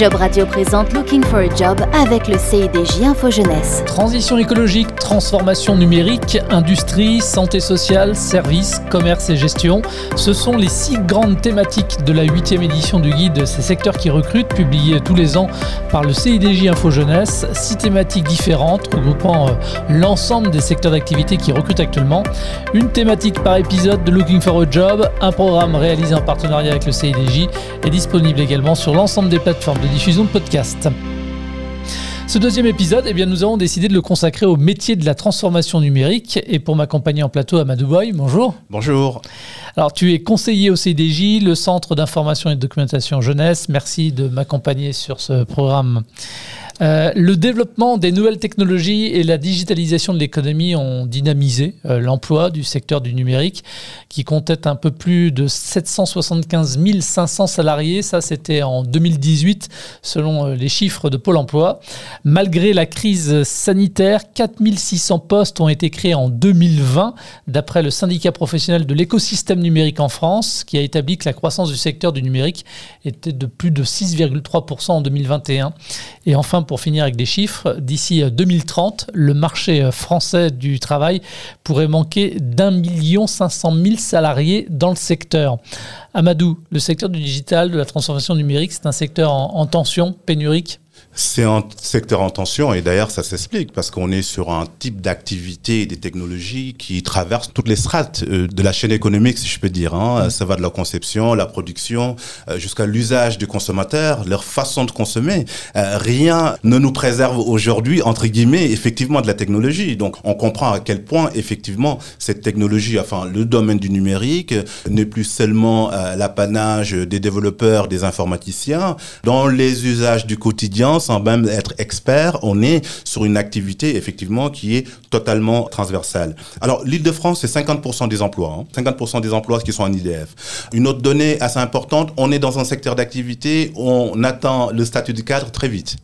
Job Radio présente Looking for a Job avec le CIDJ Info Jeunesse. Transition écologique, transformation numérique, industrie, santé sociale, services, commerce et gestion. Ce sont les six grandes thématiques de la huitième édition du guide Ces secteurs qui recrutent, publié tous les ans par le CIDJ Info Jeunesse. Six thématiques différentes regroupant euh, l'ensemble des secteurs d'activité qui recrutent actuellement. Une thématique par épisode de Looking for a Job, un programme réalisé en partenariat avec le CIDJ est disponible également sur l'ensemble des plateformes de diffusion de podcasts. Ce deuxième épisode, eh bien, nous avons décidé de le consacrer au métier de la transformation numérique. Et pour m'accompagner en plateau, Amadou Boy, bonjour. Bonjour. Alors, tu es conseiller au CIDJ, le Centre d'information et de documentation jeunesse. Merci de m'accompagner sur ce programme. Euh, le développement des nouvelles technologies et la digitalisation de l'économie ont dynamisé euh, l'emploi du secteur du numérique, qui comptait un peu plus de 775 500 salariés. Ça, c'était en 2018, selon euh, les chiffres de Pôle Emploi. Malgré la crise sanitaire, 4600 postes ont été créés en 2020, d'après le syndicat professionnel de l'écosystème numérique en France, qui a établi que la croissance du secteur du numérique était de plus de 6,3% en 2021. Et enfin, pour finir avec des chiffres, d'ici 2030, euh, le marché euh, français du travail pourrait manquer d'un million cinq cent mille salariés dans le secteur. Amadou, le secteur du digital, de la transformation numérique, c'est un secteur en tension, pénurique c'est un secteur en tension et d'ailleurs ça s'explique parce qu'on est sur un type d'activité et des technologies qui traversent toutes les strates euh, de la chaîne économique, si je peux dire. Hein. Mm. Ça va de la conception, la production, euh, jusqu'à l'usage du consommateur, leur façon de consommer. Euh, rien ne nous préserve aujourd'hui, entre guillemets, effectivement de la technologie. Donc on comprend à quel point effectivement cette technologie, enfin le domaine du numérique, n'est plus seulement l'apanage des développeurs, des informaticiens. Dans les usages du quotidien, sans même être expert, on est sur une activité effectivement qui est totalement transversale. Alors l'île de France, c'est 50% des emplois, 50% hein. des emplois qui sont en IDF. Une autre donnée assez importante, on est dans un secteur d'activité on attend le statut de cadre très vite.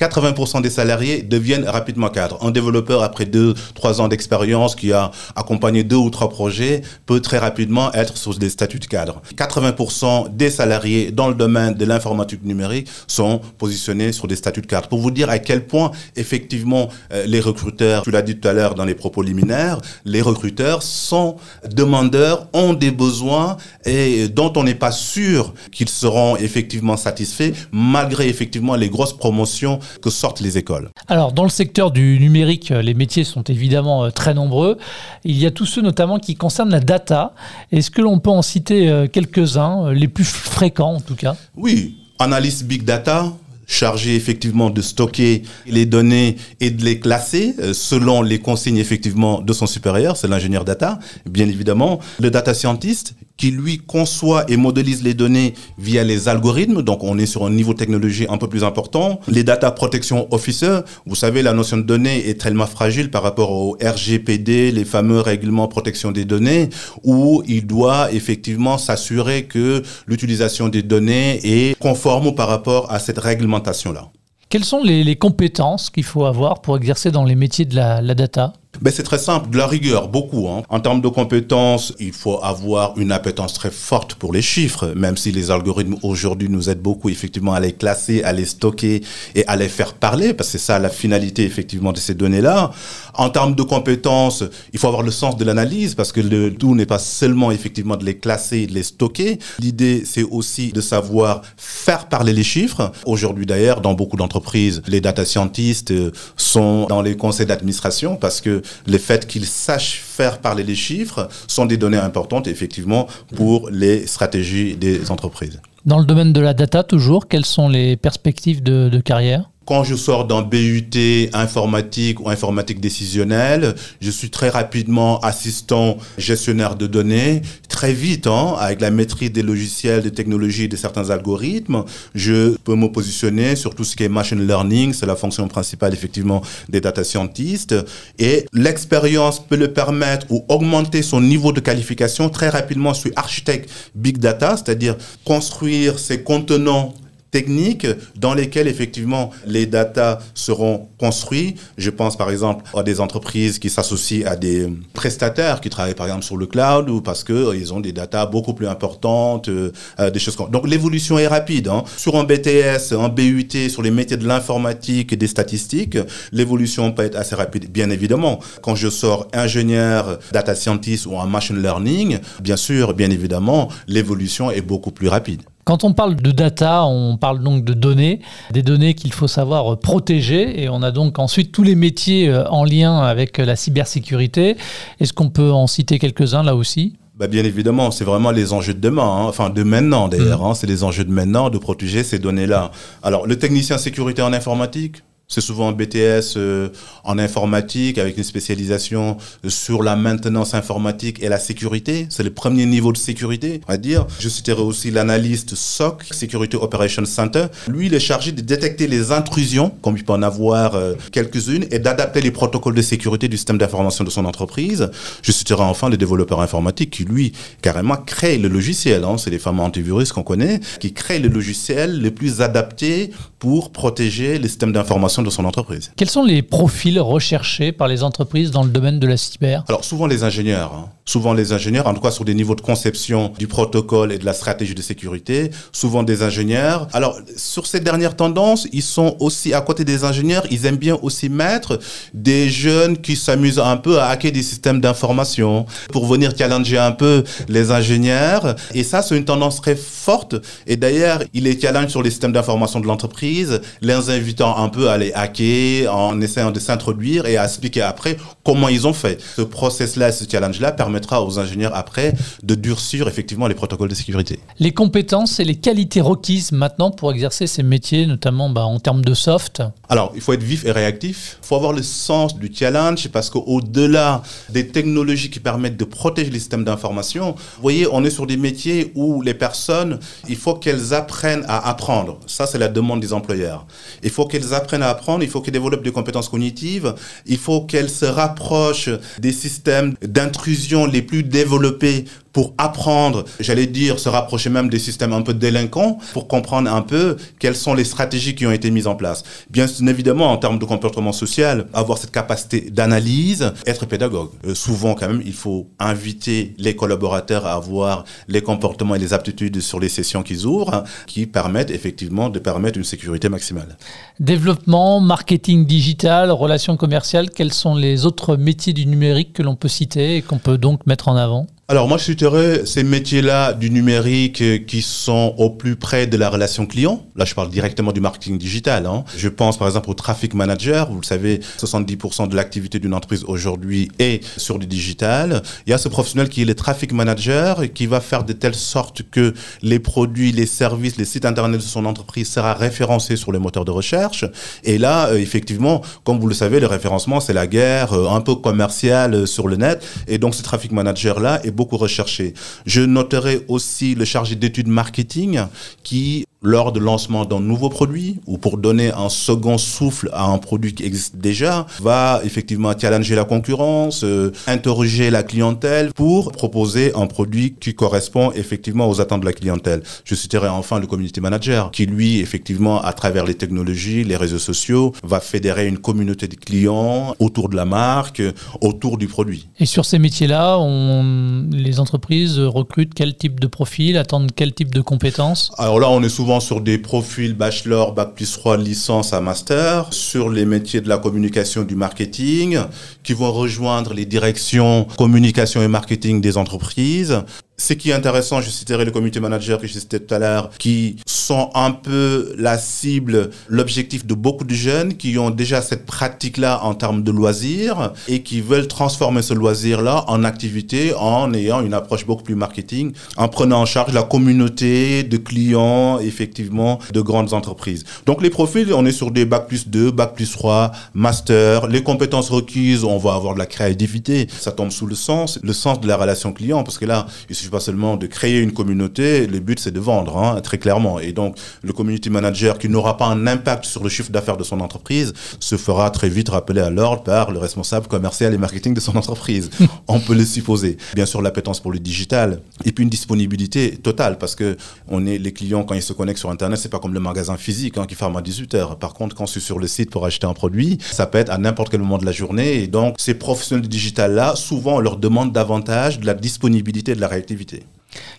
80% des salariés deviennent rapidement cadres. Un développeur, après deux, trois ans d'expérience, qui a accompagné deux ou trois projets, peut très rapidement être sur des statuts de cadre. 80% des salariés dans le domaine de l'informatique numérique sont positionnés sur des statuts de cadre. Pour vous dire à quel point, effectivement, euh, les recruteurs, tu l'as dit tout à l'heure dans les propos liminaires, les recruteurs sont demandeurs, ont des besoins et dont on n'est pas sûr qu'ils seront effectivement satisfaits, malgré effectivement les grosses promotions que sortent les écoles Alors, dans le secteur du numérique, euh, les métiers sont évidemment euh, très nombreux. Il y a tous ceux notamment qui concernent la data. Est-ce que l'on peut en citer euh, quelques-uns, les plus fréquents en tout cas? Oui, analyse big data, chargé effectivement de stocker les données et de les classer selon les consignes effectivement de son supérieur, c'est l'ingénieur data, bien évidemment. Le data scientist qui lui conçoit et modélise les données via les algorithmes. Donc on est sur un niveau technologie un peu plus important. Les data protection officers, vous savez, la notion de données est tellement fragile par rapport au RGPD, les fameux règlements protection des données, où il doit effectivement s'assurer que l'utilisation des données est conforme par rapport à cette réglementation-là. Quelles sont les, compétences qu'il faut avoir pour exercer dans les métiers de la data? Ben C'est très simple, de la rigueur, beaucoup. Hein. En termes de compétences, il faut avoir une appétence très forte pour les chiffres, même si les algorithmes aujourd'hui nous aident beaucoup effectivement à les classer, à les stocker et à les faire parler, parce que c'est ça la finalité effectivement de ces données-là. En termes de compétences, il faut avoir le sens de l'analyse, parce que le tout n'est pas seulement effectivement de les classer de les stocker. L'idée, c'est aussi de savoir faire parler les chiffres. Aujourd'hui d'ailleurs, dans beaucoup d'entreprises, les data scientists sont dans les conseils d'administration parce que le fait qu'ils sachent faire parler les chiffres sont des données importantes, effectivement, pour les stratégies des entreprises. Dans le domaine de la data, toujours, quelles sont les perspectives de carrière? Quand je sors d'un BUT informatique ou informatique décisionnelle, je suis très rapidement assistant gestionnaire de données. Très vite, hein, avec la maîtrise des logiciels, des technologies, de certains algorithmes, je peux me positionner sur tout ce qui est machine learning. C'est la fonction principale, effectivement, des data scientists. Et l'expérience peut le permettre ou augmenter son niveau de qualification. Très rapidement, je suis architecte big data, c'est-à-dire construire ces contenants techniques dans lesquelles effectivement les data seront construits. Je pense par exemple à des entreprises qui s'associent à des prestataires qui travaillent par exemple sur le cloud ou parce que euh, ils ont des data beaucoup plus importantes, euh, euh, des choses comme donc l'évolution est rapide. Hein. Sur un BTS, un BUT, sur les métiers de l'informatique et des statistiques, l'évolution peut être assez rapide, bien évidemment. Quand je sors ingénieur, data scientist ou en machine learning, bien sûr, bien évidemment, l'évolution est beaucoup plus rapide. Quand on parle de data, on parle donc de données, des données qu'il faut savoir protéger, et on a donc ensuite tous les métiers euh, en lien avec la cybersécurité. Est-ce qu'on peut en citer quelques-uns là aussi? Bah bien évidemment, c'est vraiment les enjeux de demain, hein. enfin de maintenant d'ailleurs. Mmh. Hein. c'est les enjeux de maintenant de protéger ces données-là. Alors, le technicien sécurité en informatique, c'est souvent un BTS euh, en informatique avec une spécialisation sur la maintenance informatique et la sécurité. C'est le premier niveau de sécurité, on va dire. Je citerai aussi l'analyste SOC, Security Operations Center. Lui, il est chargé de détecter les intrusions, comme il peut en avoir euh, quelques-unes, et d'adapter les protocoles de sécurité du système d'information de son entreprise. Je citerai enfin le développeur informatique qui, lui, carrément crée le logiciel. Hein. C'est les fameux antivirus qu'on connaît, qui crée le logiciel le plus adapté pour protéger les systèmes d'information de son entreprise. Quels sont les profils recherchés par les entreprises dans le domaine de la cyber? Alors souvent les ingénieurs. Hein souvent les ingénieurs, en tout cas sur des niveaux de conception du protocole et de la stratégie de sécurité, souvent des ingénieurs. Alors, sur ces dernières tendances, ils sont aussi, à côté des ingénieurs, ils aiment bien aussi mettre des jeunes qui s'amusent un peu à hacker des systèmes d'information pour venir challenger un peu les ingénieurs. Et ça, c'est une tendance très forte. Et d'ailleurs, ils les challenge sur les systèmes d'information de l'entreprise, les invitant un peu à les hacker en essayant de s'introduire et à expliquer après comment ils ont fait. Ce process-là, ce challenge-là permet aux ingénieurs après de durcir effectivement les protocoles de sécurité. Les compétences et les qualités requises maintenant pour exercer ces métiers, notamment bah, en termes de soft Alors, il faut être vif et réactif. Il faut avoir le sens du challenge parce qu'au-delà des technologies qui permettent de protéger les systèmes d'information, vous voyez, on est sur des métiers où les personnes, il faut qu'elles apprennent à apprendre. Ça, c'est la demande des employeurs. Il faut qu'elles apprennent à apprendre, il faut qu'elles développent des compétences cognitives, il faut qu'elles se rapprochent des systèmes d'intrusion les plus développés pour apprendre, j'allais dire, se rapprocher même des systèmes un peu délinquants pour comprendre un peu quelles sont les stratégies qui ont été mises en place. Bien évidemment, en termes de comportement social, avoir cette capacité d'analyse, être pédagogue. Euh, souvent, quand même, il faut inviter les collaborateurs à avoir les comportements et les aptitudes sur les sessions qu'ils ouvrent, hein, qui permettent effectivement de permettre une sécurité maximale. Développement, marketing digital, relations commerciales, quels sont les autres métiers du numérique que l'on peut citer et qu'on peut donc mettre en avant? Alors moi, je citerai ces métiers-là du numérique qui sont au plus près de la relation client. Là, je parle directement du marketing digital. Hein. Je pense par exemple au traffic manager. Vous le savez, 70% de l'activité d'une entreprise aujourd'hui est sur du digital. Il y a ce professionnel qui est le traffic manager et qui va faire de telle sorte que les produits, les services, les sites internet de son entreprise sera référencé sur les moteurs de recherche. Et là, euh, effectivement, comme vous le savez, le référencement, c'est la guerre euh, un peu commerciale euh, sur le net. Et donc, ce traffic manager-là est beaucoup recherché. Je noterai aussi le chargé d'études marketing qui lors de lancement d'un nouveau produit ou pour donner un second souffle à un produit qui existe déjà, va effectivement challenger la concurrence, euh, interroger la clientèle pour proposer un produit qui correspond effectivement aux attentes de la clientèle. Je citerai enfin le community manager qui lui effectivement à travers les technologies, les réseaux sociaux, va fédérer une communauté de clients autour de la marque, autour du produit. Et sur ces métiers-là, on... les entreprises recrutent quel type de profil, attendent quel type de compétences? Alors là, on est souvent sur des profils bachelor, bac plus 3, licence à master, sur les métiers de la communication, du marketing, qui vont rejoindre les directions communication et marketing des entreprises. Ce qui est intéressant, je citerai le community manager que citais tout à l'heure, qui sont un peu la cible, l'objectif de beaucoup de jeunes qui ont déjà cette pratique-là en termes de loisirs et qui veulent transformer ce loisir-là en activité en ayant une approche beaucoup plus marketing, en prenant en charge la communauté de clients, effectivement, de grandes entreprises. Donc les profils, on est sur des bac plus 2, bac plus 3, master. Les compétences requises, on va avoir de la créativité. Ça tombe sous le sens, le sens de la relation client, parce que là, il suffit pas seulement de créer une communauté, le but c'est de vendre, hein, très clairement. Et donc le community manager qui n'aura pas un impact sur le chiffre d'affaires de son entreprise se fera très vite rappeler à l'ordre par le responsable commercial et marketing de son entreprise. on peut le supposer. Bien sûr, l'appétence pour le digital et puis une disponibilité totale parce que on est les clients quand ils se connectent sur Internet, c'est pas comme le magasin physique hein, qui ferme à 18 heures. Par contre, quand c'est sur le site pour acheter un produit, ça peut être à n'importe quel moment de la journée. Et donc, ces professionnels du digital-là, souvent, on leur demande davantage de la disponibilité et de la réactivité.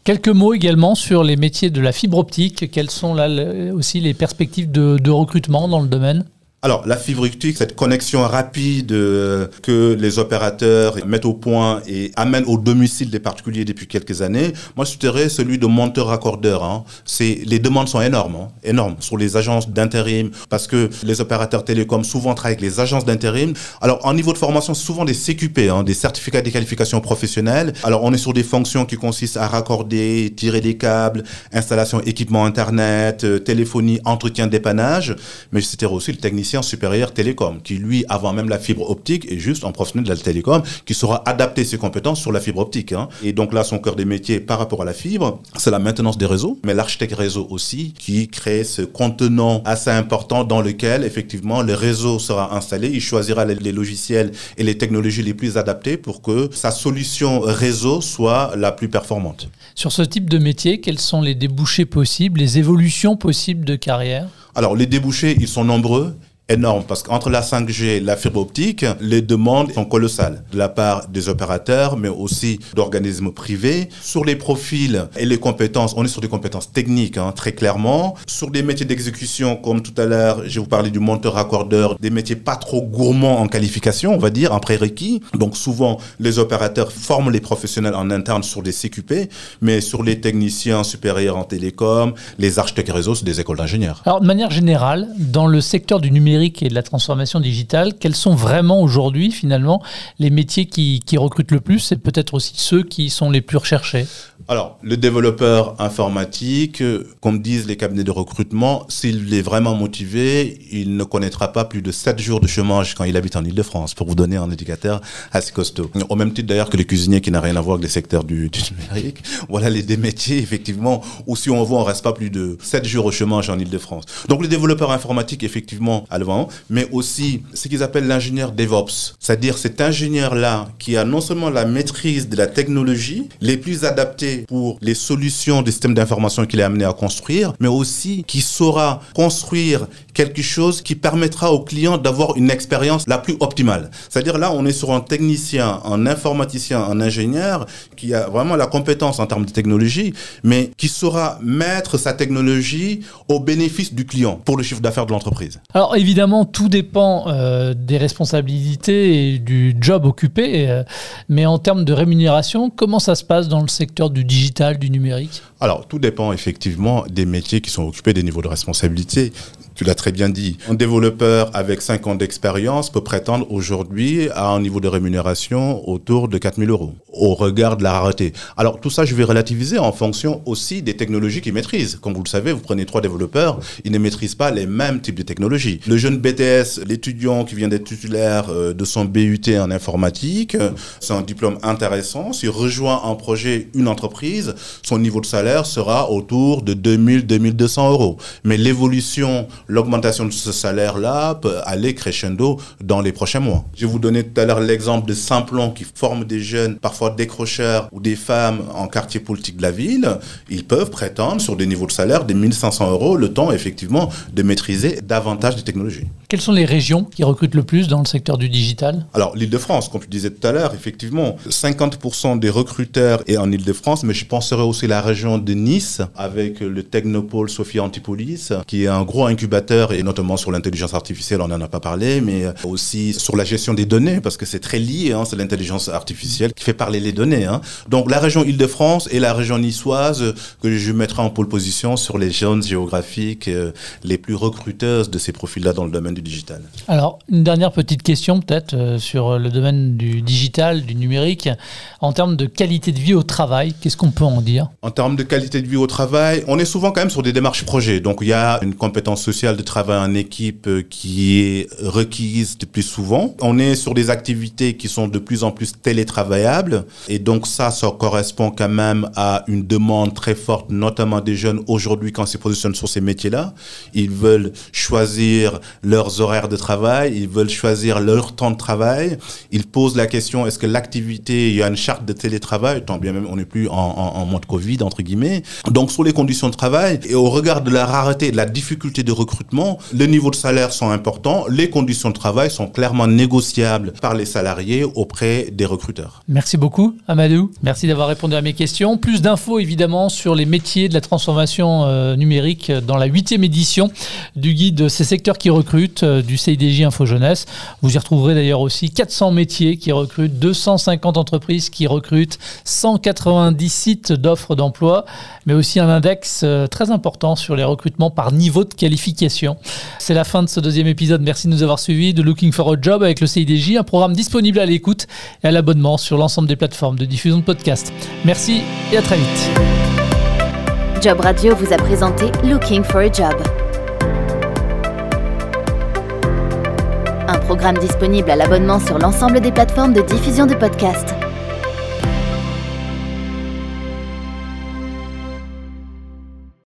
Quelques mots également sur les métiers de la fibre optique. Quelles sont là aussi les perspectives de recrutement dans le domaine? Alors, la fibre optique, cette connexion rapide euh, que les opérateurs mettent au point et amènent au domicile des particuliers depuis quelques années, moi, je dirais celui de monteur-raccordeur. Hein. Les demandes sont énormes, hein, énormes, sur les agences d'intérim, parce que les opérateurs télécoms souvent travaillent avec les agences d'intérim. Alors, en niveau de formation, souvent des CQP, hein, des certificats de qualification professionnelle. Alors, on est sur des fonctions qui consistent à raccorder, tirer des câbles, installation équipement Internet, euh, téléphonie, entretien, dépannage. Mais c'était aussi le technicien supérieur télécom, qui lui, avant même la fibre optique, est juste un professionnel de la télécom, qui saura adapter ses compétences sur la fibre optique. Hein. Et donc là, son cœur des métiers par rapport à la fibre, c'est la maintenance des réseaux, mais l'architecte réseau aussi, qui crée ce contenant assez important dans lequel, effectivement, le réseau sera installé. Il choisira les logiciels et les technologies les plus adaptées pour que sa solution réseau soit la plus performante. Sur ce type de métier, quels sont les débouchés possibles, les évolutions possibles de carrière? Alors, les débouchés, ils sont nombreux énorme parce qu'entre la 5G et la fibre optique, les demandes sont colossales de la part des opérateurs, mais aussi d'organismes privés. Sur les profils et les compétences, on est sur des compétences techniques, hein, très clairement. Sur des métiers d'exécution, comme tout à l'heure, je vous parler du monteur-accordeur, des métiers pas trop gourmands en qualification, on va dire, en prérequis. Donc souvent, les opérateurs forment les professionnels en interne sur des CQP, mais sur les techniciens supérieurs en télécom, les architectes réseau, c'est des écoles d'ingénieurs. Alors, de manière générale, dans le secteur du numérique, et de la transformation digitale, quels sont vraiment aujourd'hui finalement les métiers qui, qui recrutent le plus et peut-être aussi ceux qui sont les plus recherchés? Alors, le développeur informatique, comme disent les cabinets de recrutement, s'il est vraiment motivé, il ne connaîtra pas plus de 7 jours de chômage quand il habite en Ile-de-France, pour vous donner un indicateur assez costaud. Au même titre d'ailleurs que les cuisiniers qui n'a rien à voir avec les secteurs du, du numérique. Voilà les deux métiers, effectivement, où si on voit, on reste pas plus de 7 jours au chômage en Ile-de-France. Donc, le développeur informatique, effectivement, à mais aussi ce qu'ils appellent l'ingénieur DevOps. C'est-à-dire cet ingénieur-là qui a non seulement la maîtrise de la technologie, les plus adaptées pour les solutions des systèmes d'information qu'il est amené à construire, mais aussi qui saura construire quelque chose qui permettra au client d'avoir une expérience la plus optimale. C'est-à-dire là, on est sur un technicien, un informaticien, un ingénieur qui a vraiment la compétence en termes de technologie, mais qui saura mettre sa technologie au bénéfice du client pour le chiffre d'affaires de l'entreprise. Tout dépend euh, des responsabilités et du job occupé, euh, mais en termes de rémunération, comment ça se passe dans le secteur du digital, du numérique? Alors, tout dépend effectivement des métiers qui sont occupés, des niveaux de responsabilité tu l'as très bien dit. Un développeur avec 5 ans d'expérience peut prétendre aujourd'hui à un niveau de rémunération autour de 4000 euros, au regard de la rareté. Alors tout ça, je vais relativiser en fonction aussi des technologies qu'ils maîtrisent. Comme vous le savez, vous prenez trois développeurs, ils ne maîtrisent pas les mêmes types de technologies. Le jeune BTS, l'étudiant qui vient d'être titulaire euh, de son BUT en informatique, c'est un diplôme intéressant. S'il rejoint un projet, une entreprise, son niveau de salaire sera autour de 2000-2200 euros. Mais l'évolution l'augmentation de ce salaire-là peut aller crescendo dans les prochains mois. Je vous donner tout à l'heure l'exemple de Simplon qui forme des jeunes, parfois décrocheurs ou des femmes en quartier politique de la ville. Ils peuvent prétendre sur des niveaux de salaire de 1500 euros le temps effectivement de maîtriser davantage de technologies. Quelles sont les régions qui recrutent le plus dans le secteur du digital? Alors l'Île-de-France, comme je disais tout à l'heure, effectivement, 50% des recruteurs est en Île-de-France, mais je penserais aussi la région de Nice avec le Technopole Sophia Antipolis, qui est un gros incubateur et notamment sur l'intelligence artificielle, on n'en a pas parlé, mais aussi sur la gestion des données, parce que c'est très lié, hein, c'est l'intelligence artificielle qui fait parler les données. Hein. Donc la région Île-de-France et la région niçoise que je mettrai en pole position sur les zones géographiques euh, les plus recruteuses de ces profils-là dans le domaine du du digital. Alors, une dernière petite question peut-être euh, sur le domaine du digital, du numérique. En termes de qualité de vie au travail, qu'est-ce qu'on peut en dire? En termes de qualité de vie au travail, on est souvent quand même sur des démarches projets. Donc, il y a une compétence sociale de travail en équipe euh, qui est requise de plus souvent. On est sur des activités qui sont de plus en plus télétravaillables. Et donc, ça, ça correspond quand même à une demande très forte, notamment des jeunes aujourd'hui quand ils se positionnent sur ces métiers-là. Ils veulent choisir leurs horaires de travail, ils veulent choisir leur temps de travail. Ils posent la question, est-ce que l'activité, il y a une charte de télétravail, tant bien même on n'est plus en, en, mode Covid, entre guillemets. Donc, sur les conditions de travail, et au regard de la rareté, de la difficulté de recrutement, les niveaux de salaire sont importants, les conditions de travail sont clairement négociables par les salariés auprès des recruteurs. Merci beaucoup, Amadou. Merci d'avoir répondu à mes questions. Plus d'infos, évidemment, sur les métiers de la transformation euh, numérique dans la huitième édition du guide de ces secteurs qui recrutent euh, du CIDJ Info Jeunesse. Vous y retrouverez d'ailleurs aussi 400 métiers qui recrutent, 250 entreprises qui recrutent, 190 sites d'offres d'emploi, mais aussi un index euh, très important sur les recrutements par niveau de qualification. C'est la fin de ce deuxième épisode. Merci de nous avoir suivis de Looking for a Job avec le CIDJ, un programme disponible à l'écoute et à l'abonnement sur l'ensemble des plateformes de diffusion de podcasts. Merci et à très vite. Job Radio vous a présenté Looking for a Job. Programme disponible à l'abonnement sur l'ensemble des plateformes de diffusion de podcasts.